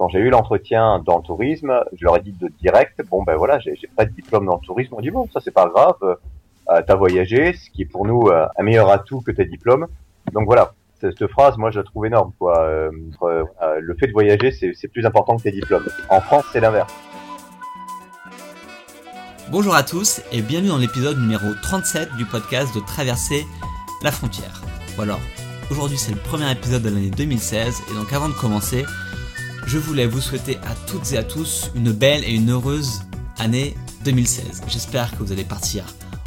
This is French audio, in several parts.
quand j'ai eu l'entretien dans le tourisme, je leur ai dit de direct, bon ben voilà, j'ai pas de diplôme dans le tourisme. On dit bon, ça c'est pas grave, euh, t'as voyagé, ce qui est pour nous euh, un meilleur atout que tes diplômes. Donc voilà, cette phrase, moi, je la trouve énorme. Quoi. Euh, euh, le fait de voyager, c'est plus important que tes diplômes. En France, c'est l'inverse. Bonjour à tous et bienvenue dans l'épisode numéro 37 du podcast de Traverser la frontière. Ou alors, aujourd'hui c'est le premier épisode de l'année 2016 et donc avant de commencer, je voulais vous souhaiter à toutes et à tous une belle et une heureuse année 2016. J'espère que vous allez partir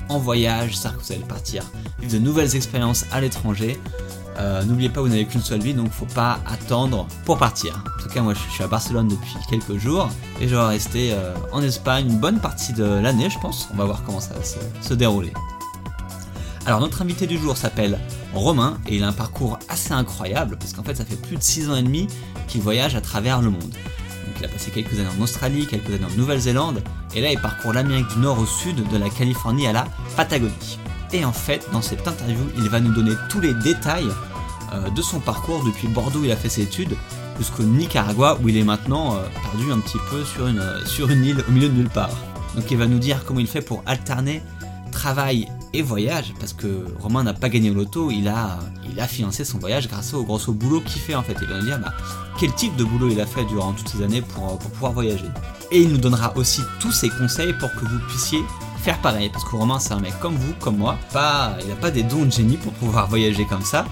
en voyage, j'espère que vous allez partir vivre de nouvelles expériences à l'étranger. Euh, n'oubliez pas, vous n'avez qu'une seule vie, donc faut pas attendre pour partir. En tout cas, moi, je suis à Barcelone depuis quelques jours et je vais rester euh, en Espagne une bonne partie de l'année, je pense. On va voir comment ça va se, se dérouler. Alors, notre invité du jour s'appelle Romain et il a un parcours assez incroyable parce qu'en fait, ça fait plus de 6 ans et demi qu'il voyage à travers le monde. Il a passé quelques années en Australie, quelques années en Nouvelle-Zélande et là, il parcourt l'Amérique du Nord au sud, de la Californie à la Patagonie. Et en fait, dans cette interview, il va nous donner tous les détails euh, de son parcours depuis Bordeaux où il a fait ses études jusqu'au Nicaragua où il est maintenant euh, perdu un petit peu sur une, euh, sur une île au milieu de nulle part. Donc il va nous dire comment il fait pour alterner travail et voyage parce que Romain n'a pas gagné au loto, il a, il a financé son voyage grâce au gros boulot qu'il fait en fait. Il va nous dire bah, quel type de boulot il a fait durant toutes ces années pour, pour pouvoir voyager. Et il nous donnera aussi tous ses conseils pour que vous puissiez faire pareil. Parce que Romain, c'est un mec comme vous, comme moi. Pas, il n'a pas des dons de génie pour pouvoir voyager comme ça.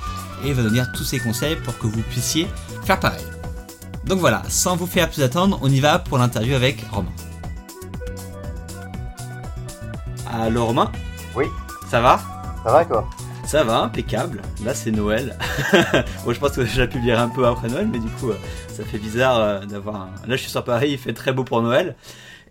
Et il va donner tous ses conseils pour que vous puissiez faire pareil. Donc voilà, sans vous faire plus attendre, on y va pour l'interview avec Romain. Allô Romain? Oui. Ça va Ça va quoi ça va, impeccable. Là, c'est Noël. bon, je pense que j'ai publié un peu après Noël, mais du coup, ça fait bizarre d'avoir. Un... Là, je suis sur Paris, il fait très beau pour Noël.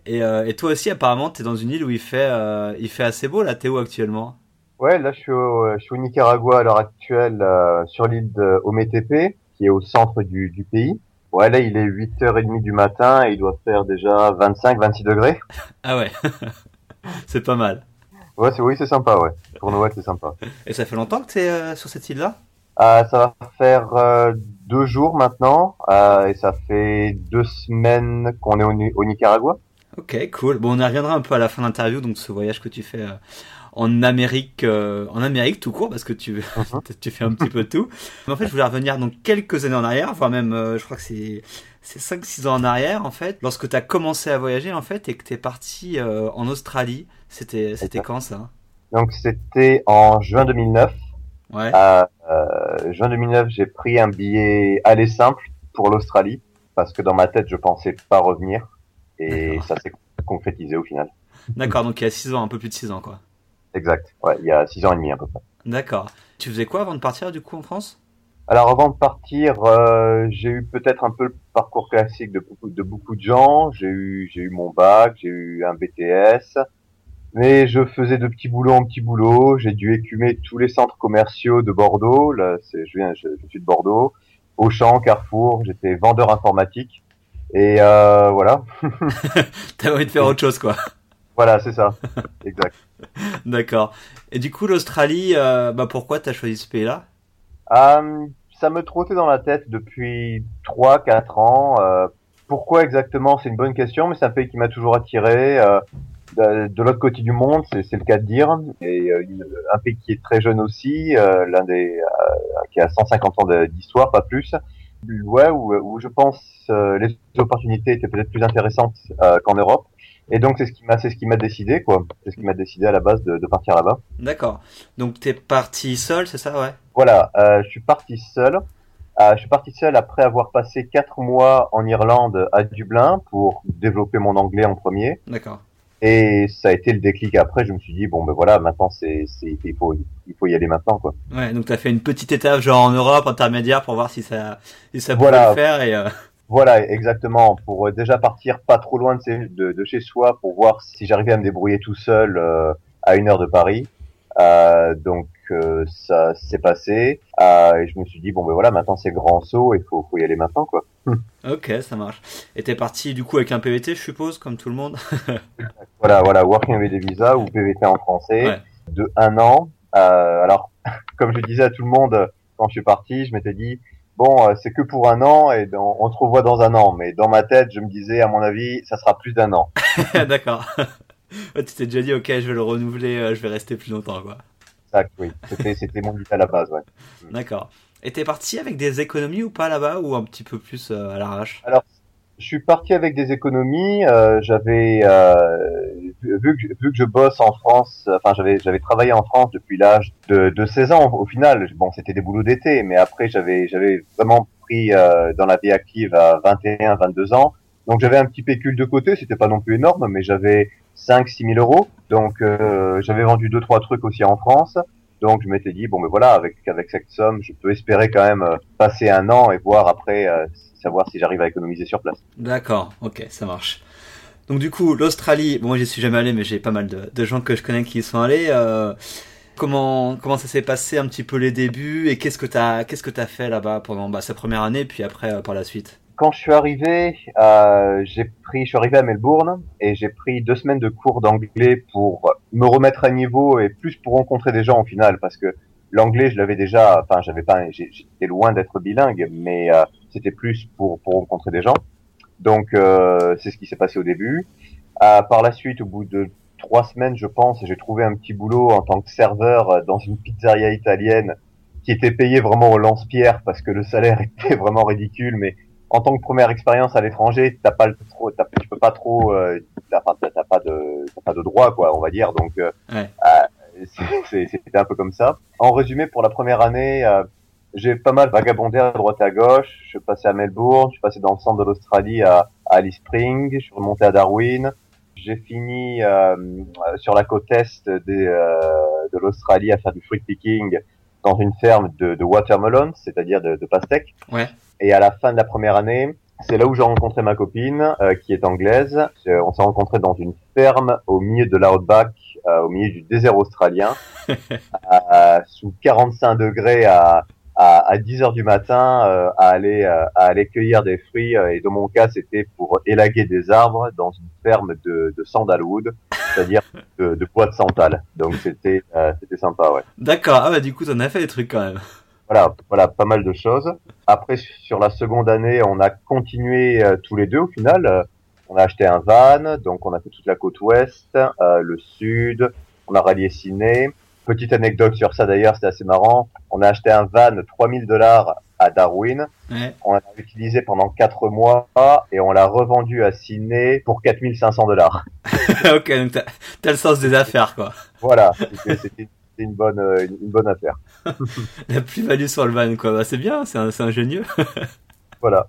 Et, euh, et, toi aussi, apparemment, tu es dans une île où il fait, euh, il fait assez beau. Là, t'es où actuellement Ouais, là, je suis au, je suis au Nicaragua à l'heure actuelle, euh, sur l'île de Ometepe, qui est au centre du, du, pays. Ouais, là, il est 8h30 du matin et il doit faire déjà 25-26 degrés. ah ouais, c'est pas mal. Ouais, c'est oui, c'est sympa, ouais. Pour Noël, c'est sympa. Et ça fait longtemps que tu es sur cette île-là? Euh, Ça va faire euh, deux jours maintenant, euh, et ça fait deux semaines qu'on est au, au, Nicaragua. Ok, cool. Bon, on y reviendra un peu à la fin de l'interview, donc ce voyage que tu fais en Amérique, en Amérique tout court, parce que tu, Mhm. tu fais un petit peu tout. Mais en fait, je voulais revenir donc quelques années en arrière, voire même, je crois que c'est c'est 5-6 ans en arrière en fait, lorsque tu as commencé à voyager en fait et que tu es parti euh, en Australie. C'était c'était quand ça? Donc c'était en juin 2009. Ouais. Euh, euh, juin 2009, j'ai pris un billet aller simple pour l'Australie parce que dans ma tête, je pensais pas revenir et ça s'est concrétisé au final. D'accord, donc il y a 6 ans, un peu plus de 6 ans quoi. Exact. Ouais, il y a 6 ans et demi à peu près. D'accord. Tu faisais quoi avant de partir du coup en France? Alors avant de partir, euh, j'ai eu peut-être un peu le parcours classique de beaucoup de, beaucoup de gens. J'ai eu j'ai eu mon bac, j'ai eu un BTS, mais je faisais de petits boulots en petits boulots. J'ai dû écumer tous les centres commerciaux de Bordeaux. Là, c'est je viens je, je, suis de Bordeaux. Auchan, Carrefour. J'étais vendeur informatique et euh, voilà. T'as envie de faire autre chose quoi. Voilà, c'est ça. exact. D'accord. Et du coup l'Australie, euh, bah pourquoi t'as choisi ce pays-là? Euh, ça me trottait dans la tête depuis 3-4 ans. Euh, pourquoi exactement? C'est une bonne question, mais c'est un pays qui m'a toujours attiré. Euh, de, l'autre côté du monde, c'est le cas de dire, et un pays qui est très jeune aussi, l'un des qui a 150 ans d'histoire, pas plus. Ouais, où, où je pense les opportunités étaient peut-être plus intéressantes qu'en Europe. Et donc c'est ce qui m'a c'est ce qui m'a décidé quoi. C'est ce qui m'a décidé à la base de, de partir là-bas. D'accord. Donc t'es parti seul, c'est ça, ouais? Voilà, euh, je suis parti seul. Euh, je suis parti seul après avoir passé quatre mois en Irlande à Dublin pour développer mon anglais en premier. D'accord. Et ça a été le déclic après. Je me suis dit bon ben voilà, maintenant c'est c'est il faut il faut y aller maintenant quoi. Ouais, donc t'as fait une petite étape genre en Europe intermédiaire pour voir si ça si ça pouvait Voilà. le faire et euh... Voilà, exactement. Pour euh, déjà partir pas trop loin de, ses- de, de chez soi pour voir si j'arrivais à me débrouiller tout seul euh, à une heure de Paris. Euh, donc euh, ça s'est passé. Euh, et je me suis dit bon ben voilà, maintenant c'est grand saut, il faut, faut y aller maintenant quoi. Ok, ça marche. Et t'es parti du coup avec un PVT, je suppose, comme tout le monde? Voilà, voilà, Working des visas ou PVT en français Ouais. de un an. Euh, alors, comme je disais à tout le monde quand je suis parti, je m'étais dit bon, euh, c'est que pour un an et on se revoit dans un an. Mais dans ma tête, je me disais, à mon avis, ça sera plus d'un an. D'accord. tu t'es déjà dit, ok, je vais le renouveler, euh, je vais rester plus longtemps, quoi. Exact, oui. C'était, c'était mon but à la base, ouais. D'accord. Et t'es parti avec des économies ou pas là-bas, ou un petit peu plus à l'arrache? Alors, je suis parti avec des économies. Euh, j'avais euh, vu, que, vu que je bosse en France, enfin j'avais j'avais travaillé en France depuis l'âge de, de 16 ans au final. Bon, c'était des boulots d'été, mais après j'avais j'avais vraiment pris euh, dans la vie active à 21, 22 ans. Donc j'avais un petit pécule de côté, c'était pas non plus énorme, mais j'avais 5 6 000 euros. Donc euh, j'avais vendu deux trois trucs aussi en France. Donc je m'étais dit bon mais voilà avec avec cette somme je peux espérer quand même euh, passer un an et voir après euh, savoir si j'arrive à économiser sur place. D'accord, ok, ça marche. Donc du coup, l'Australie, bon, moi j'y suis jamais allé, mais j'ai pas mal de, gens que je connais qui y sont allés. Euh, comment comment ça s'est passé un petit peu les débuts et qu'est-ce que t'as qu'est-ce que t'as fait là-bas pendant bah, sa première année, puis après par la suite? Quand je suis arrivé, euh, j'ai pris, je suis arrivé à Melbourne et j'ai pris deux semaines de cours d'anglais pour me remettre à niveau et plus pour rencontrer des gens au final, parce que l'anglais je l'avais déjà, enfin j'avais pas, j'étais loin d'être bilingue, mais c'était plus pour, pour rencontrer des gens. Donc euh, c'est ce qui s'est passé au début. Euh, par la suite, au bout de trois semaines, je pense, j'ai trouvé un petit boulot en tant que serveur dans une pizzeria italienne qui était payé vraiment au lance-pierre parce que le salaire était vraiment ridicule. Mais en tant que première expérience à l'étranger, t'as pas le trop, tu peux pas trop, euh, t'as pas, pas de, pas de droit quoi, on va dire. Donc euh, ouais. Euh, c'était un peu comme ça. En résumé, pour la première année, euh, j'ai pas mal vagabondé à droite à gauche. Je suis passé à Melbourne, je suis passé dans le centre de l'Australie à, Alice Springs, je suis remonté à Darwin. J'ai fini euh, sur la côte est des, euh, de l'Australie à faire du fruit picking dans une ferme de, de watermelon, c'est-à-dire de, de pastèques. Ouais. Et à la fin de la première année, c'est là où j'ai rencontré ma copine, euh, qui est anglaise. On s'est rencontrés dans une ferme au milieu de l'outback, au milieu du désert australien, sous 45 degrés à, à, à 10 heures du matin euh, à aller euh, à aller cueillir des fruits euh, et dans mon cas c'était pour élaguer des arbres dans une ferme de, de sandalwood c'est-à-dire de, de bois de santal. Donc c'était c'était sympa ouais. D'accord. Ah bah du coup t'en as fait des trucs quand même voilà voilà pas mal de choses après sur la seconde année on a continué tous les deux au final on a acheté un van donc on a fait toute la côte ouest le sud on a rallié Sydney Petite anecdote sur ça d'ailleurs, c'est assez marrant. On a acheté un van 3000 dollars à Darwin. On l'a utilisé pendant 4 mois et on l'a revendu à Sydney pour 4500 dollars. ok, donc t'as le sens des affaires quoi. Voilà, c'était une bonne, une bonne affaire. La plus-value sur le van quoi, bah, c'est bien, c'est ingénieux. voilà,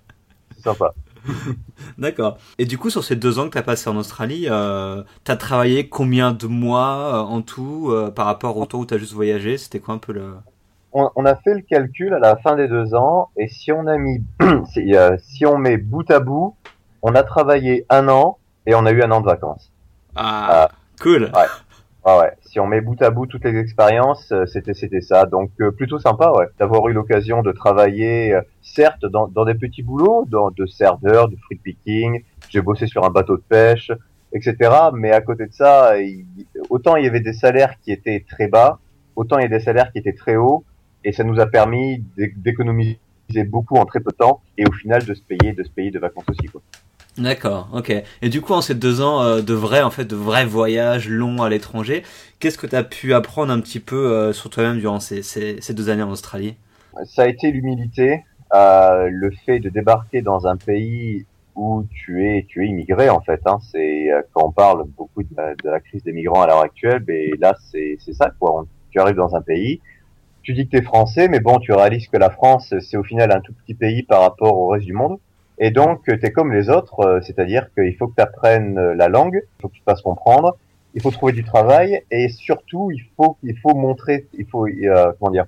c'est sympa. D'accord. Et du coup, sur ces deux ans que tu as passé en Australie, euh, tu as travaillé combien de mois euh, en tout euh, par rapport au temps où tu as juste voyagé? C'était quoi un peu le... On, a fait le calcul à la fin des deux ans, et si on a mis, euh, si on met bout à bout, on a travaillé un an et on a eu un an de vacances. Ah, cool. Ouais. Ouais, ouais. Si on met bout à bout toutes les expériences, euh, c'était c'était ça. Donc euh, plutôt sympa, ouais, d'avoir eu l'occasion de travailler, euh, certes dans, des petits boulots, dans de serveurs, de fruit picking. J'ai bossé sur un bateau de pêche, etc. Mais à côté de ça, autant il y avait des salaires qui étaient très bas, autant il y a des salaires qui étaient très hauts, et ça nous a permis d'économiser beaucoup en très peu de temps, et au final de se payer, de se payer de vacances aussi, quoi. D'accord, ok. Et du coup, en ces deux ans euh, de vrais, en fait, de vrais voyages longs à l'étranger, qu'est-ce que tu as pu apprendre un petit peu euh, sur toi-même durant ces, deux années en Australie? Ça a été l'humilité, euh, le fait de débarquer dans un pays où tu es, tu es immigré en fait. Hein. C'est quand on parle beaucoup de la, crise des migrants à l'heure actuelle, mais là c'est ça quoi. tu arrives dans un pays, tu dis que tu es français, mais bon, tu réalises que la France c'est au final un tout petit pays par rapport au reste du monde. Et donc, tu es comme les autres, euh, c'est-à-dire qu'il faut que tu apprennes euh, la langue, il faut que tu te fasses comprendre, il faut trouver du travail, et surtout, il faut, il faut montrer, il faut, euh, comment dire,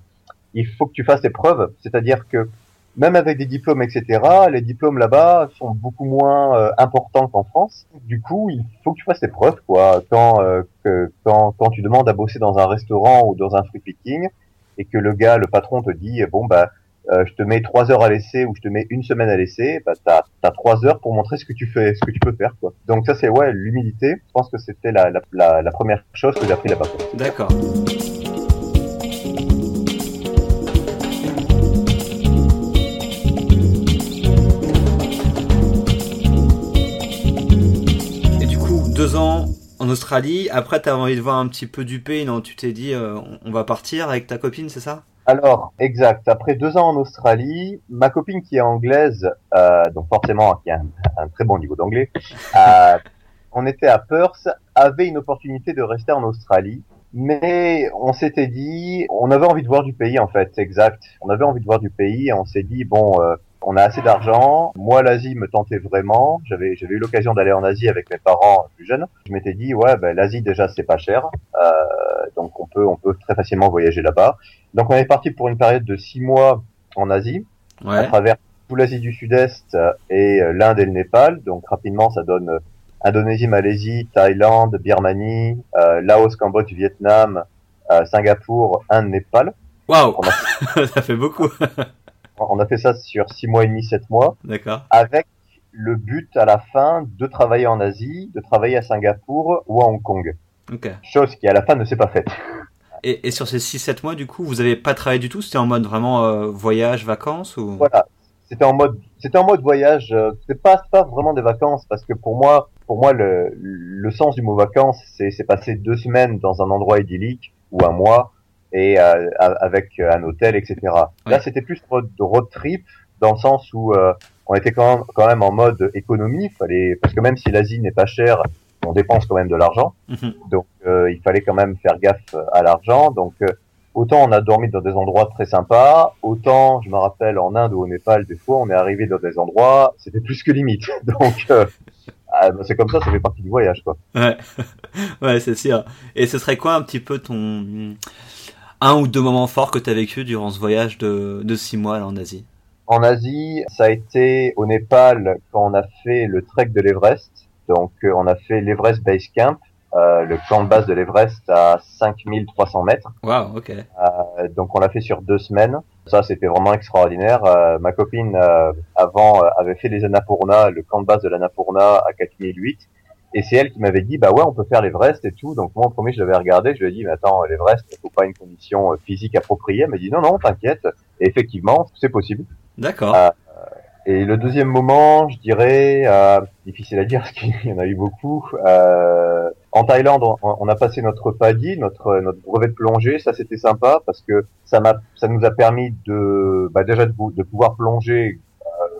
il faut que tu fasses tes preuves, c'est-à-dire que même avec des diplômes, etc., les diplômes là-bas sont beaucoup moins importants qu'en France. Du coup, il faut que tu fasses tes preuves, quoi. Quand, que, quand, quand tu demandes à bosser dans un restaurant ou dans un free picking, et que le gars, le patron te dit, bon, bah, euh, euh, je te mets trois heures à l'essai ou je te mets une semaine à l'essai, bah, t'as as trois heures pour montrer ce que tu fais, ce que tu peux faire, quoi. Donc ça c'est ouais l'humilité. Je pense que c'était la, la, première chose que j'ai appris là-bas. D'accord. Et du coup deux ans en Australie. Après, t'as envie de voir un petit peu du pays, non? Tu t'es dit, euh, on va partir avec ta copine, c'est ça? Alors, exact. Après deux ans en Australie, ma copine qui est anglaise, euh, donc forcément qui a un, très bon niveau d'anglais, euh, on était à Perth, avait une opportunité de rester en Australie, mais on s'était dit, on avait envie de voir du pays en fait, exact. On avait envie de voir du pays et on s'est dit, bon, euh, on a assez d'argent. Moi, l'Asie me tentait vraiment. J'avais, j'avais eu l'occasion d'aller en Asie avec mes parents plus jeunes. Je m'étais dit, ouais, ben, l'Asie déjà c'est pas cher, euh, donc on peut, on peut très facilement voyager là-bas. Donc on est parti pour une période de six mois en Asie, à travers toute l'Asie du Sud-Est et euh, l'Inde et le Népal. Donc rapidement, ça donne euh, Indonésie, Malaisie, Thaïlande, Birmanie, Laos, Cambodge, Vietnam, Singapour, Inde, Népal. Waouh, ça fait beaucoup. On a fait ça sur six mois et demi, sept mois. D'accord. Avec le but à la fin de travailler en Asie, de travailler à Singapour ou à Hong Kong. Okay. Chose qui à la fin ne s'est pas faite. Et, et sur ces 6-7 mois, du coup, vous n'avez pas travaillé du tout? C'était en mode vraiment euh, voyage, vacances ou? Voilà, c'était en mode, c'était en mode voyage. Euh, c'est pas, pas vraiment des vacances parce que pour moi, pour moi, le, le sens du mot vacances, c'est, passer deux semaines dans un endroit idyllique ou un mois et euh, avec un hôtel, etc. Là, c'était plus de road trip dans le sens où euh, on était quand même, quand même en mode économie. Fallait parce que même si l'Asie n'est pas chère, on dépense quand même de l'argent. Mhm. Donc, euh, il fallait quand même faire gaffe à l'argent. Donc, autant on a dormi dans des endroits très sympas, autant je me rappelle en Inde ou au Népal, des fois, on est arrivé dans des endroits, c'était plus que limite. Donc ah, bah, c'est comme ça, ça fait partie du voyage, quoi. Ouais, ouais, c'est sûr. Et ce serait quoi un petit peu ton un ou deux moments forts que tu as vécu durant ce voyage de, de six mois là, en Asie? En Asie, ça a été au Népal quand on a fait le trek de l'Everest. Donc euh, on a fait l'Everest Base Camp, euh, le camp de base de l'Everest à 5300 mètres. Wow, ok. Euh, donc on l'a fait sur deux semaines. Ça, c'était vraiment extraordinaire. Euh, ma copine, euh, avant, avait fait les Annapurna, le camp de base de l'Annapurna à 4008. Et c'est elle qui m'avait dit, bah ouais, on peut faire l'Everest et tout. Donc moi, en premier, je l'avais regardé, je lui ai dit, mais attends, l'Everest, il faut pas une condition euh, physique appropriée. Elle m'a dit, non, non, t'inquiète. Et effectivement, c'est possible. D'accord. Euh, et le deuxième moment, je dirais, euh, difficile à dire parce qu'il y en a eu beaucoup. Euh, en Thaïlande, on, a passé notre PADI, notre notre brevet de plongée. Ça, c'était sympa parce que ça m'a, ça nous a permis de, bah, déjà de, de pouvoir plonger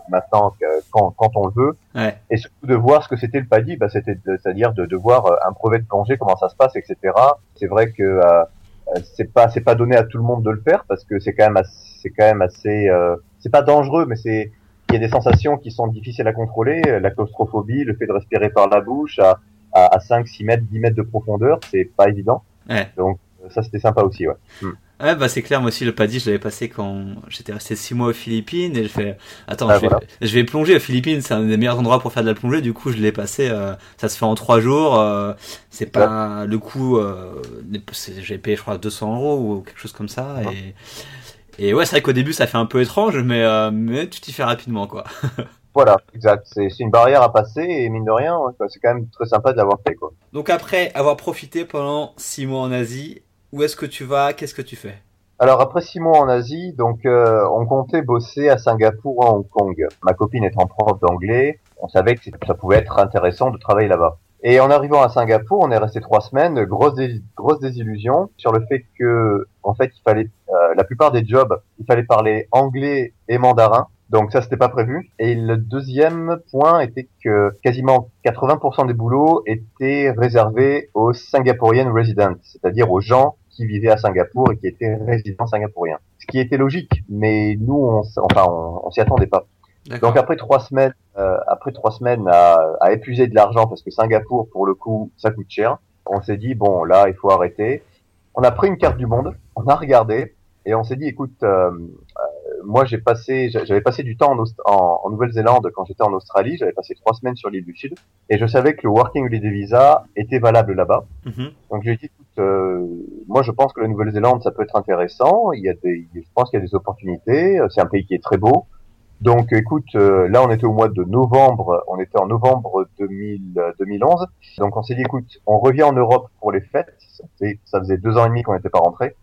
maintenant quand, quand on le veut. Ouais. Et surtout de voir ce que c'était le PADI, bah, c'était c'est-à-dire de, de voir euh, un brevet de plongée, comment ça se passe, etc. C'est vrai que euh, c'est pas c'est pas donné à tout le monde de le faire parce que c'est quand même c'est quand même assez euh, c'est pas dangereux, mais c'est il y a des sensations qui sont difficiles à contrôler, la claustrophobie, le fait de respirer par la bouche à, à, à 5, 6 mètres, 10 mètres de profondeur, c'est pas évident. Ouais. Donc ça c'était sympa aussi, ouais. Hmm. Ouais, bah c'est clair, moi aussi le paddy, je l'avais passé quand j'étais resté six mois aux Philippines et je fais, attends, ah, je, vais, je, vais, plonger aux Philippines, c'est un des meilleurs endroits pour faire de la plongée, du coup je l'ai passé, euh, ça se fait en trois jours, euh, c'est pas le coût, euh, j'ai payé je crois 200 euros ou quelque chose comme ça et, et ouais, c'est vrai qu'au début ça fait un peu étrange, mais, euh, mais tu t'y fais rapidement quoi. Voilà, exact. C'est une barrière à passer et mine de rien, c'est quand même très sympa de l'avoir fait. Quoi. Donc après avoir profité pendant six mois en Asie, où est-ce que tu vas? Qu'est-ce que tu fais? Alors après six mois en Asie, donc euh, on comptait bosser à Singapour ou à Hong Kong. Ma copine étant prof d'anglais, on savait que ça pouvait être intéressant de travailler là-bas. Et en arrivant à Singapour, on est resté trois semaines, grosse, grosse désillusion sur le fait que, en fait, il fallait, euh, la plupart des jobs, il fallait parler anglais et mandarin. Donc ça, c'était pas prévu. Et le deuxième point était que quasiment 80% des boulots étaient réservés aux Singaporean residents, c'est-à-dire aux gens qui vivaient à Singapour et qui étaient résidents singapouriens. Ce qui était logique, mais nous, on, enfin, on, s'y attendait pas. Donc après trois semaines, euh, après trois semaines à, à épuiser de l'argent parce que Singapour, pour le coup, ça coûte cher. On s'est dit bon, là, il faut arrêter. On a pris une carte du monde, on a regardé et on s'est dit, écoute, euh, moi j'ai passé, j'avais passé du temps en, en, Nouvelle-Zélande quand j'étais en Australie. J'avais passé trois semaines sur l'île du Sud et je savais que le Working Holiday Visa était valable là-bas. Mm-hmm. Donc j'ai dit, écoute, euh, moi je pense que la Nouvelle-Zélande ça peut être intéressant. Il y a des, je pense qu'il y a des opportunités. C'est un pays qui est très beau. Donc écoute, euh, là on était au mois de novembre, on était en novembre 2000, 2011. Donc on s'est dit écoute, on revient en Europe pour les fêtes. Ça faisait deux ans et demi qu'on n'était pas rentré.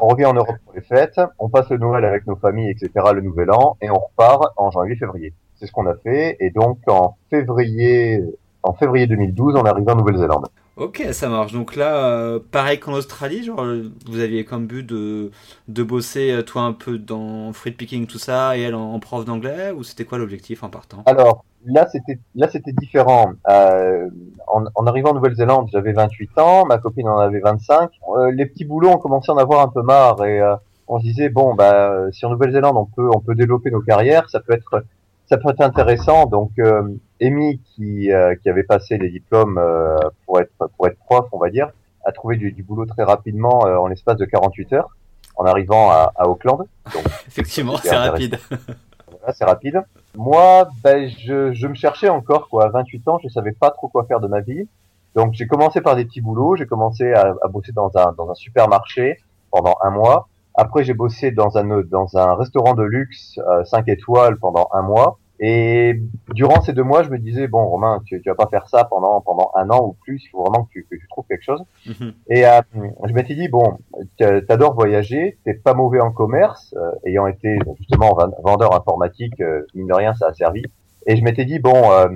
On revient en Europe pour les fêtes, on passe le Noël avec nos familles, etc. Le Nouvel An et on repart en janvier-février. C'est ce qu'on a fait. Et donc en février, en février 2012, on est arrivé en Nouvelle-Zélande. Ok, ça marche. Donc là, euh, pareil qu'en Australie, genre, vous aviez comme but de, de bosser, euh, toi, un peu dans fruit picking, tout ça, et elle en, prof d'anglais, ou c'était quoi l'objectif en partant? Alors, là, c'était là c'était différent. Euh, en, en, arrivant en Nouvelle-Zélande, j'avais 28 ans, ma copine en avait 25. Euh, les petits boulots, on commençait à en avoir un peu marre, et on se disait, bon, bah, si en Nouvelle-Zélande, on peut, on peut développer nos carrières, ça peut être ça peut être intéressant. Donc, euh, Amy, qui, euh, qui avait passé les diplômes euh, pour être pour être prof, on va dire, a trouvé du, du boulot très rapidement euh, en l'espace de 48 heures, en arrivant à, à Auckland. Donc, Effectivement, c'est rapide. voilà, c'est rapide. Moi, ben, je, je me cherchais encore quoi. À 28 ans, je savais pas trop quoi faire de ma vie. Donc, j'ai commencé par des petits boulots. J'ai commencé à, à bosser dans un dans un supermarché pendant un mois. Après, j'ai bossé dans un dans un restaurant de luxe euh, 5 étoiles pendant un mois. Et durant ces deux mois, je me disais bon, Romain, tu, tu vas pas faire ça pendant pendant un an ou plus. Il faut vraiment que tu, que tu trouves quelque chose. Mhm. Et euh, je m'étais dit bon, t'adores voyager, t'es pas mauvais en commerce, euh, ayant été justement vendeur informatique, euh, mine de rien, ça a servi. Et je m'étais dit bon, euh,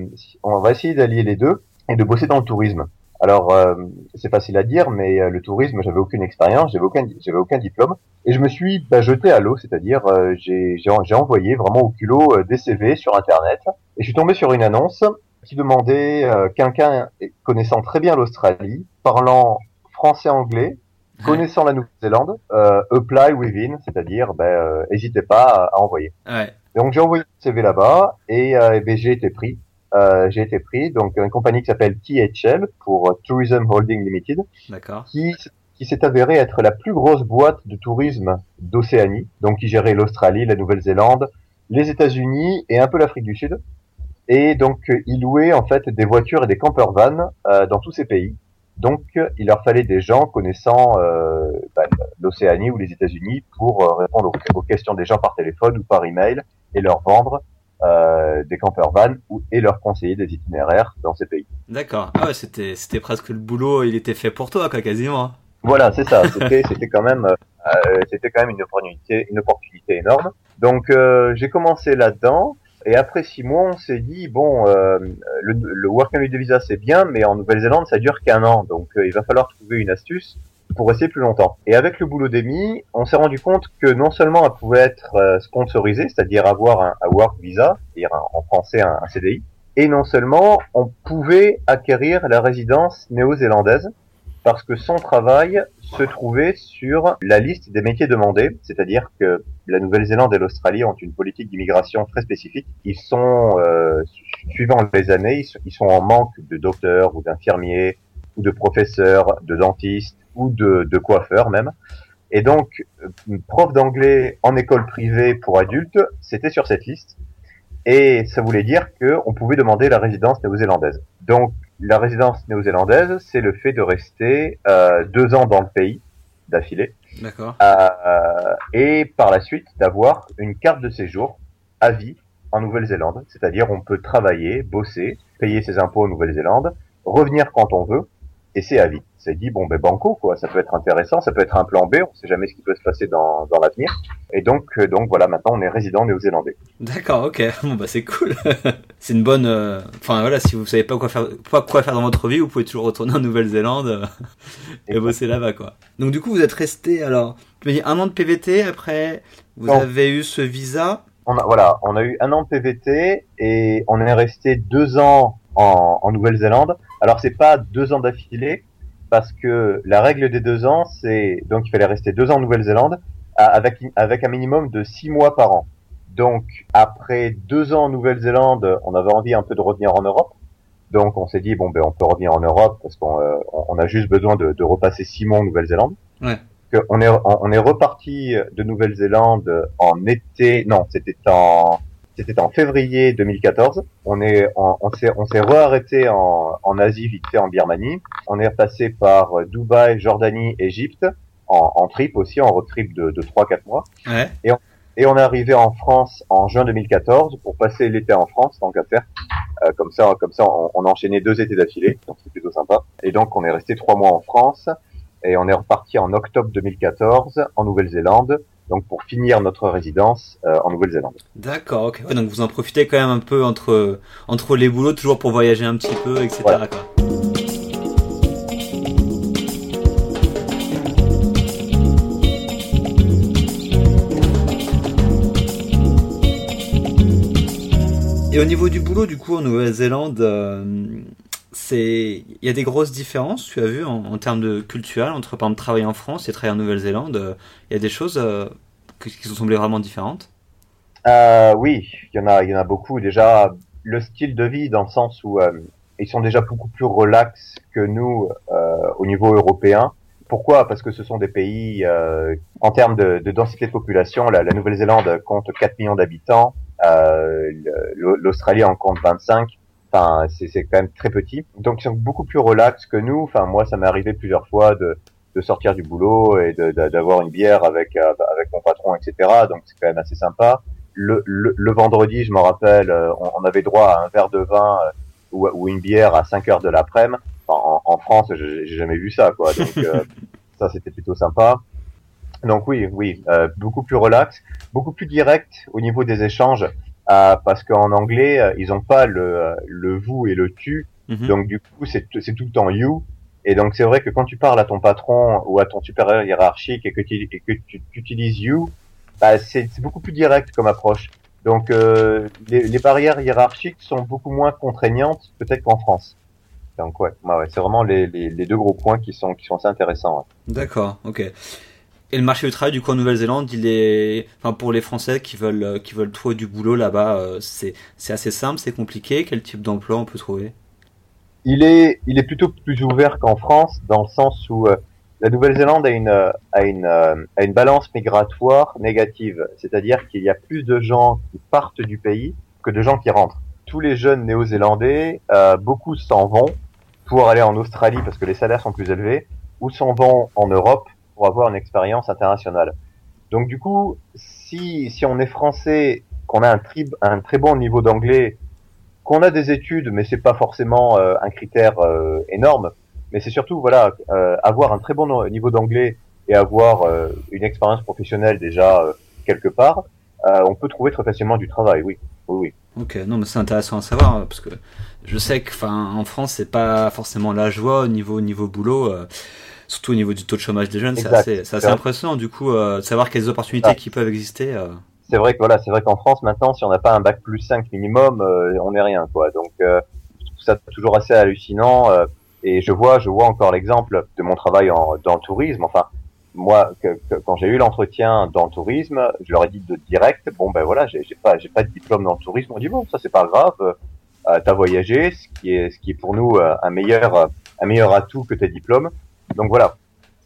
on va essayer d'allier les deux et de bosser dans le tourisme. Alors euh, c'est facile à dire, mais euh, le tourisme, j'avais aucune expérience, j'avais aucun, j'avais aucun diplôme, et je me suis bah, jeté à l'eau, c'est-à-dire euh, j'ai, j'ai envoyé vraiment au culot euh, des CV sur internet, et je suis tombé sur une annonce qui demandait euh, quelqu'un connaissant très bien l'Australie, parlant français-anglais, connaissant la Nouvelle-Zélande, euh, apply within, c'est-à-dire, ben, n'hésitez pas à, à envoyer. Ouais. Donc j'ai envoyé le CV là-bas et, euh, et ben, j'ai été pris. Euh, j'ai été pris donc une compagnie qui s'appelle THL pour Tourism Holding Limited, D'accord. qui qui s'est avérée être la plus grosse boîte de tourisme d'Océanie, donc qui gérait l'Australie, la Nouvelle-Zélande, les États-Unis et un peu l'Afrique du Sud. Et donc ils louaient en fait des voitures et des camper vans euh, dans tous ces pays. Donc il leur fallait des gens connaissant euh, bah, l'Océanie ou les États-Unis pour euh, répondre aux, aux questions des gens par téléphone ou par email et leur vendre euh, des camper vans ou, et leur conseiller des itinéraires dans ces pays. D'accord. Ah ouais, c'était c'était presque le boulot, il était fait pour toi quoi, quasiment. hein. Voilà, c'est ça. C'était c'était quand même euh, c'était quand même une opportunité une opportunité énorme. Donc euh, j'ai commencé là-dedans et après six mois on s'est dit bon euh, le, le work and holiday visa c'est bien mais en Nouvelle-Zélande ça dure qu'un an donc euh, il va falloir trouver une astuce pour rester plus longtemps. Et avec le boulot d'Emi, on s'est rendu compte que non seulement elle pouvait être euh, sponsorisée, c'est-à-dire avoir un, work visa, c'est-à-dire en français un, un CDI, et non seulement on pouvait acquérir la résidence néo-zélandaise parce que son travail se trouvait sur la liste des métiers demandés, c'est-à-dire que la Nouvelle-Zélande et l'Australie ont une politique d'immigration très spécifique. Ils sont, euh, su- suivant les années, ils sont en manque de docteurs ou d'infirmiers ou de professeurs, de dentistes ou de, de coiffeurs même. Et donc, prof d'anglais en école privée pour adultes, c'était sur cette liste. Et ça voulait dire qu'on pouvait demander la résidence néo-zélandaise. Donc, la résidence néo-zélandaise, c'est le fait de rester euh, deux ans dans le pays d'affilée D'accord. euh, et par la suite d'avoir une carte de séjour à vie en Nouvelle-Zélande. C'est-à-dire on peut travailler, bosser, payer ses impôts en Nouvelle-Zélande, revenir quand on veut, et c'est à vie. C'est dit, bon ben banco, quoi, ça peut être intéressant, ça peut être un plan B, on sait jamais ce qui peut se passer dans, dans l'avenir. Et donc, euh, donc voilà, maintenant on est résident néo-zélandais. D'accord, ok. Bon bah c'est cool. c'est une bonne. euh, Enfin voilà, si vous savez pas quoi faire, pas quoi faire dans votre vie, vous pouvez toujours retourner en Nouvelle-Zélande euh, et bosser là-bas quoi. Donc du coup vous êtes resté alors, tu m'as dit un an de PVT. Après vous Non. avez eu ce visa? On a, voilà, on a eu un an de PVT et on est resté deux ans en, en Nouvelle-Zélande. Alors c'est pas deux ans d'affilée parce que la règle des deux ans, c'est donc il fallait rester deux ans en Nouvelle-Zélande avec avec un minimum de six mois par an. Donc après deux ans en Nouvelle-Zélande, on avait envie un peu de revenir en Europe. Donc on s'est dit bon ben on peut revenir en Europe parce qu'on euh, on a juste besoin de, de repasser six mois en Nouvelle-Zélande. Ouais. On est on est reparti de Nouvelle-Zélande en été non c'était en c'était en février 2014. On est en- on s'est on s'est rearrêté en en Asie vite fait en Birmanie. On est passé par euh, Dubaï, Jordanie, Égypte en, en trip aussi en road trip de de trois quatre mois. Ouais. Et on est arrivé en France en juin 2014 pour passer l'été en France, tant qu'à faire. Euh, comme ça, comme ça, on, on a enchaîné deux étés d'affilée, donc c'est plutôt sympa. Et donc, on est resté trois mois en France et on est reparti en octobre 2014 en Nouvelle-Zélande donc pour finir notre résidence euh, en Nouvelle-Zélande. D'accord, ok. donc vous en profitez quand même un peu entre, entre les boulots, toujours pour voyager un petit peu, etc. Et au niveau du boulot, du coup, en Nouvelle-Zélande, euh, il y a des grosses différences, tu as vu, en, termes de culturel, entre par exemple travailler en France et travailler en Nouvelle-Zélande. Euh, il y a des choses euh, qui sont semblées vraiment différentes? oui, il y en a, il y en a beaucoup. Déjà, le style de vie, dans le sens où ils sont déjà beaucoup plus relax que nous au niveau européen. Pourquoi? Parce que ce sont des pays, en termes de, densité de population, la, la Nouvelle-Zélande compte 4 millions d'habitants. Euh, L'Australie en compte 25. Enfin, c'est quand même très petit. Donc ils sont beaucoup plus relax que nous. Enfin, moi, ça m'est arrivé plusieurs fois de, de sortir du boulot et d'avoir une bière avec euh, avec mon patron, etc. Donc c'est quand même assez sympa. Le, le, vendredi, je me rappelle, euh, on, avait droit à un verre de vin ou, ou une bière à 5 heures de l'après-midi. en, en, France, j'ai jamais vu ça, quoi. Donc ça, c'était plutôt sympa. Donc oui, oui, euh, beaucoup plus relax, beaucoup plus direct au niveau des échanges, euh, parce qu'en anglais, euh, ils ont pas le, le vous et le tu, mhm. donc du coup c'est tout le temps you. Et donc c'est vrai que quand tu parles à ton patron ou à ton supérieur hiérarchique et que tu, et que tu, utilises you, bah, c'est beaucoup plus direct comme approche. Donc les, les, barrières hiérarchiques sont beaucoup moins contraignantes peut-être qu'en France. Donc ouais, ouais c'est vraiment les, les, les, deux gros points qui sont qui sont assez intéressants. D'accord, ok. Et le marché du travail, du coup, en Nouvelle-Zélande, il est, pour les Français qui veulent, euh, qui veulent trouver du boulot là-bas, euh, c'est, assez simple, c'est compliqué. Quel type d'emploi on peut trouver? Il est, il est plutôt plus ouvert qu'en France, dans le sens où euh, la Nouvelle-Zélande a une balance migratoire négative, c'est-à-dire qu'il y a plus de gens qui partent du pays que de gens qui rentrent. Tous les jeunes néo-zélandais, beaucoup s'en vont pour aller en Australie parce que les salaires sont plus élevés, ou s'en vont en Europe pour avoir une expérience internationale. Donc du coup, si, si on est français, qu'on a un, très bon niveau d'anglais, qu'on a des études, mais c'est pas forcément euh, un critère euh, énorme, mais c'est surtout voilà euh, avoir un très bon niveau d'anglais et avoir une expérience professionnelle déjà quelque part, on peut trouver très facilement du travail. Oui, oui, oui. Ok, non, mais c'est intéressant à savoir parce que je sais que, enfin, en France, c'est pas forcément la joie au niveau niveau boulot surtout au niveau du taux de chômage des jeunes, c'est assez, impressionnant du coup euh, de savoir quelles opportunités ah. qui peuvent exister. Euh. C'est vrai que voilà, c'est vrai qu'en France maintenant, si on n'a pas un bac plus 5 minimum, euh, on n'est rien quoi. Donc je trouve ça toujours assez hallucinant et je vois, je vois encore l'exemple de mon travail en, dans le tourisme. Enfin, moi, que, quand j'ai eu l'entretien dans le tourisme, je leur ai dit de direct, bon ben voilà, j'ai pas, j'ai pas de diplôme dans le tourisme. On dit bon, ça c'est pas grave, euh, t'as voyagé, ce qui est, ce qui est pour nous un meilleur, un meilleur atout que tes diplômes donc voilà,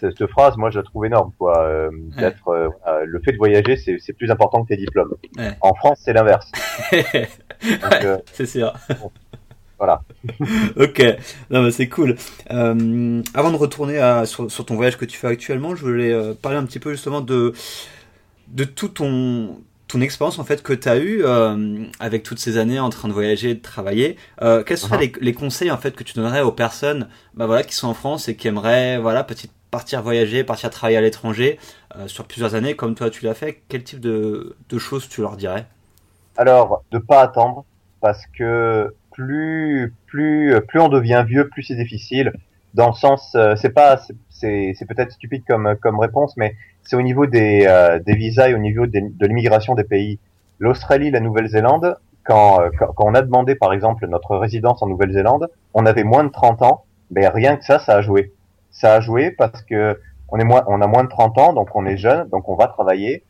cette phrase, moi, je la trouve énorme. Quoi. Euh, d'être, euh, le fait de voyager, c'est, plus important que tes diplômes. En France, c'est l'inverse. Euh, c'est sûr. Voilà. ok, non mais c'est cool. avant de retourner à, sur, sur, ton voyage que tu fais actuellement, je voulais parler un petit peu justement de de tout ton ton expérience en fait que tu as eu avec toutes ces années en train de voyager et de travailler, quels seraient uh-huh. les, les, conseils en fait que tu donnerais aux personnes bah voilà qui sont en France et qui aimeraient voilà petite partir voyager, partir travailler à l'étranger euh, sur plusieurs années comme toi tu l'as fait, quel type de, de choses tu leur dirais? Alors, de pas attendre parce que plus plus plus on devient vieux, plus c'est difficile dans le sens euh, c'est pas c'est c'est peut-être stupide comme comme réponse mais c'est au niveau des euh, des visas et au niveau de l'immigration des pays. L'Australie, la Nouvelle-Zélande, quand, quand, quand on a demandé par exemple notre résidence en Nouvelle-Zélande, on avait moins de 30 ans, mais rien que ça ça a joué ça a joué parce que on est moins, on a moins de 30 ans, donc on est jeune, donc on va travailler.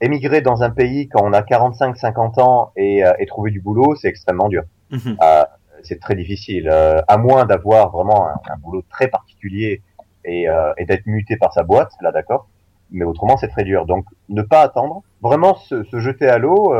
Émigrer dans un pays quand on a 45, 50 ans et, euh, et trouver du boulot, c'est extrêmement dur. Mhm. Euh, c'est très difficile, euh, à moins d'avoir vraiment un, un, boulot très particulier et, euh, et d'être muté par sa boîte, là d'accord. Mais autrement, c'est très dur. Donc, ne pas attendre, vraiment se, se jeter à l'eau.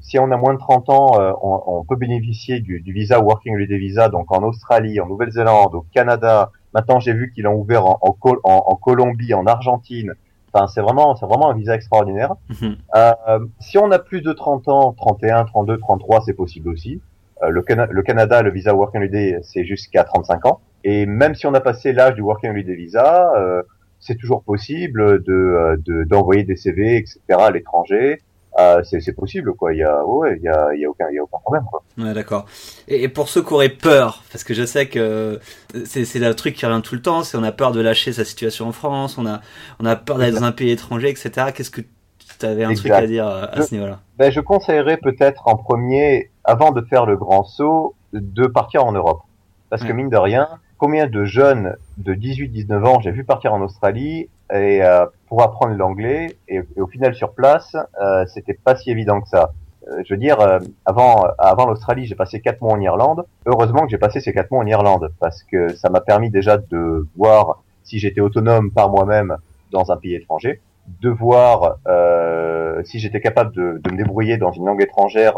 si on a moins de 30 ans, on, on, peut bénéficier du, du visa Working Holiday Visa, donc en Australie, en Nouvelle-Zélande, au Canada, Maintenant, j'ai vu qu'ils l'ont ouvert en, en, en, Colombie, en Argentine. Enfin, c'est vraiment, c'est vraiment un visa extraordinaire. Mhm. Euh, si on a plus de 30 ans, 31, 32, 33, c'est possible aussi. Euh, le, le, Canada, le visa Working Holiday, c'est jusqu'à 35 ans. Et même si on a passé l'âge du Working Holiday Visa, euh, c'est toujours possible de d'envoyer des CV, etc. à l'étranger. Euh, c'est possible quoi. Il y a ouais, il y a, il y a aucun il y a aucun problème quoi. Ouais, d'accord. Et, pour ceux qui auraient peur, parce que je sais que c'est c'est le truc qui revient tout le temps, c'est on a peur de lâcher sa situation en France, on a on a peur d'aller dans un pays étranger, etc. Qu'est-ce que tu avais un truc à dire euh, à ce niveau-là? Ben je conseillerais peut-être en premier, avant de faire le grand saut, de partir en Europe, parce que mine de rien, combien de jeunes de 18-19 ans j'ai vu partir en Australie et euh, pour apprendre l'anglais et, au final sur place euh, c'était pas si évident que ça. Euh, je veux dire euh, avant avant l'Australie j'ai passé quatre mois en Irlande. Heureusement que j'ai passé ces quatre mois en Irlande parce que ça m'a permis déjà de voir si j'étais autonome par moi-même dans un pays étranger, de voir euh, si j'étais capable de, de, me débrouiller dans une langue étrangère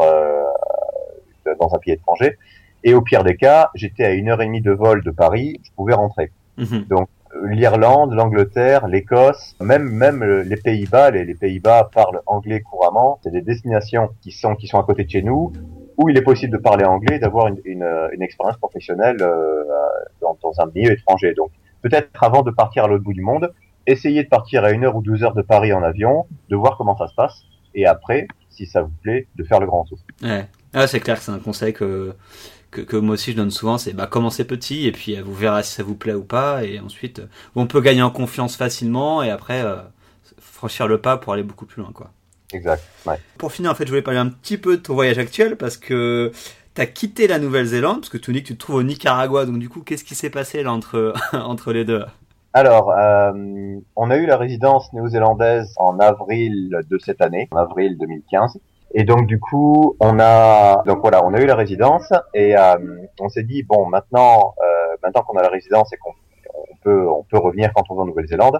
dans un pays étranger. Et au pire des cas, j'étais à une heure et demie de vol de Paris, je pouvais rentrer. Mhm. Donc l'Irlande, l'Angleterre, l'Écosse, même même les Pays-Bas, les, Pays-Bas parlent anglais couramment. C'est des destinations qui sont qui sont à côté de chez nous où il est possible de parler anglais, d'avoir une, une, une, expérience professionnelle euh, dans, dans, un milieu étranger. Donc peut-être avant de partir à l'autre bout du monde, essayez de partir à une heure ou deux heures de Paris en avion, de voir comment ça se passe, et après, si ça vous plaît, de faire le grand saut. Ouais. Ah, c'est clair que c'est un conseil que que, moi aussi je donne souvent, c'est bah, commencer petit et puis euh, vous verrez si ça vous plaît ou pas. Et ensuite, euh, on peut gagner en confiance facilement et après euh, franchir le pas pour aller beaucoup plus loin. quoi. Exact. Ouais. Pour finir, en fait, je voulais parler un petit peu de ton voyage actuel parce que tu as quitté la Nouvelle-Zélande parce que tu dis que tu te trouves au Nicaragua. Donc du coup, qu'est-ce qui s'est passé là entre, entre les deux? Alors, on a eu la résidence néo-zélandaise en avril de cette année, en avril 2015. Et donc du coup, on a donc voilà, on a eu la résidence et euh, on s'est dit bon maintenant euh, maintenant qu'on a la résidence et qu'on peut on peut revenir quand on va en Nouvelle-Zélande,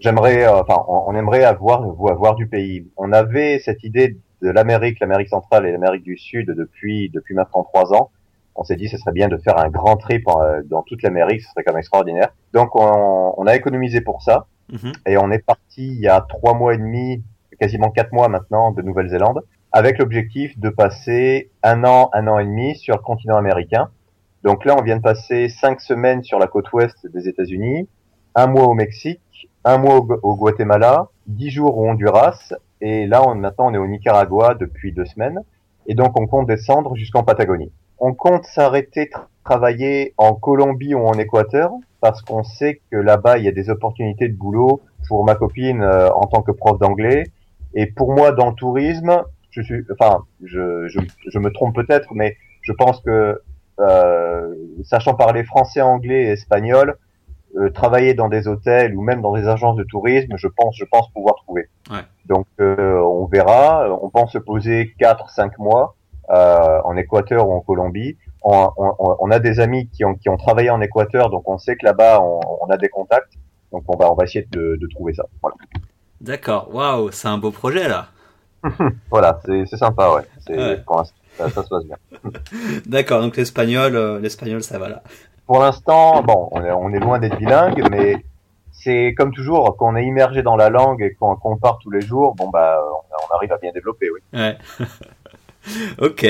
j'aimerais euh, enfin on, aimerait avoir avoir du pays. On avait cette idée de l'Amérique, l'Amérique centrale et l'Amérique du Sud depuis depuis maintenant trois ans. On s'est dit ce serait bien de faire un grand trip dans toute l'Amérique, ce serait quand même extraordinaire. Donc on, on a économisé pour ça mhm. et on est parti il y a trois mois et demi, quasiment quatre mois maintenant de Nouvelle-Zélande avec l'objectif de passer un an, un an et demi sur le continent américain. Donc là, on vient de passer cinq semaines sur la côte ouest des États-Unis, un mois au Mexique, un mois au, Guatemala, dix jours au Honduras, et là, on, maintenant, on est au Nicaragua depuis deux semaines, et donc on compte descendre jusqu'en Patagonie. On compte s'arrêter travailler en Colombie ou en Équateur, parce qu'on sait que là-bas, il y a des opportunités de boulot pour ma copine euh, en tant que prof d'anglais, et pour moi, dans le tourisme, je suis, enfin, je, je, je me trompe peut-être, mais je pense que euh, sachant parler français, anglais et espagnol, euh, travailler dans des hôtels ou même dans des agences de tourisme, je pense, je pense pouvoir trouver. Ouais. Donc euh, on verra. On pense se poser 4-5 mois euh, en Équateur ou en Colombie. On, on, on, a des amis qui ont, qui ont travaillé en Équateur, donc on sait que là-bas on, on, a des contacts. Donc on va, on va essayer de, de trouver ça. Voilà. D'accord. Waouh, c'est un beau projet là. voilà, c'est sympa, ouais. Ça, ça, se passe bien. D'accord, donc l'espagnol, euh, l'espagnol, ça va là. Pour l'instant, bon, on est, on est loin d'être bilingue, mais c'est comme toujours, quand on est immergé dans la langue et qu'on qu part tous les jours, bon bah, on, arrive à bien développer, oui. Ouais. ok,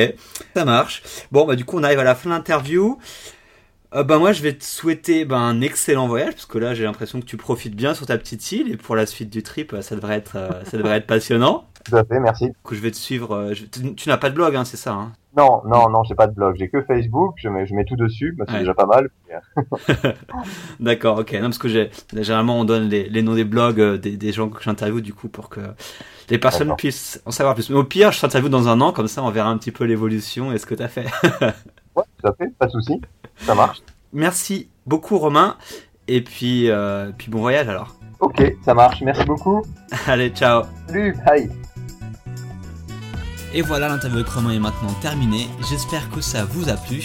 ça marche. Bon, bah du coup, on arrive à la fin de l'interview. Euh, bah moi je vais te souhaiter bah, un excellent voyage parce que là j'ai l'impression que tu profites bien sur ta petite île et pour la suite du trip ça devrait être euh, ça devrait être passionnant. Tout à fait, merci. Coup je vais te suivre. Euh, tu, n'as pas de blog hein, c'est ça hein? Non non non j'ai pas de blog j'ai que Facebook je mets je mets tout dessus bah, c'est déjà pas mal. D'accord ok non parce que j'ai généralement on donne les, les noms des blogs des, des gens que j'interviewe du coup pour que les personnes puissent en savoir plus. Mais au pire je t'interviewe dans un an comme ça on verra un petit peu l'évolution et ce que tu as fait. ouais tout à fait pas de souci. Ça marche. Merci beaucoup Romain. Et puis, euh, puis bon voyage alors. Ok, ça marche. Merci beaucoup. Allez, ciao. Salut, bye. Et voilà, l'interview avec Romain est maintenant terminée. J'espère que ça vous a plu.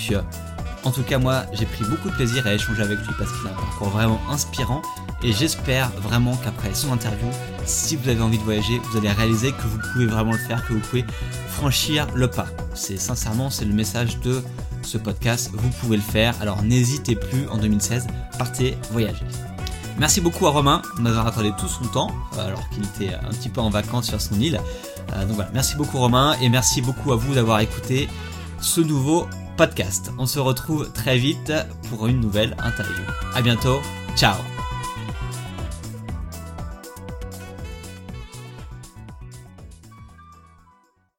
En tout cas, moi, j'ai pris beaucoup de plaisir à échanger avec lui parce qu'il a un parcours vraiment inspirant. Et j'espère vraiment qu'après son interview, si vous avez envie de voyager, vous allez réaliser que vous pouvez vraiment le faire, que vous pouvez franchir le pas. C'est sincèrement, c'est le message de ce podcast, vous pouvez le faire. Alors n'hésitez plus en 2016, partez voyager. Merci beaucoup à Romain de m'avoir accordé tout son temps, euh, alors qu'il était un petit peu en vacances sur son île. Euh, donc voilà, merci beaucoup Romain et merci beaucoup à vous d'avoir écouté ce nouveau podcast. On se retrouve très vite pour une nouvelle interview. À bientôt, ciao